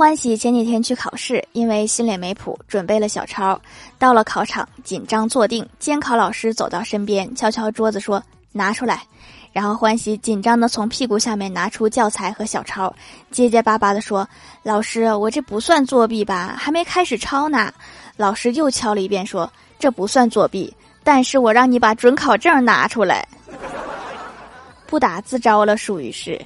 欢喜前几天去考试，因为心里没谱，准备了小抄。到了考场，紧张坐定，监考老师走到身边，敲敲桌子说：“拿出来。”然后欢喜紧张的从屁股下面拿出教材和小抄，结结巴巴的说：“老师，我这不算作弊吧？还没开始抄呢。”老师又敲了一遍，说：“这不算作弊，但是我让你把准考证拿出来，不打自招了，属于是。”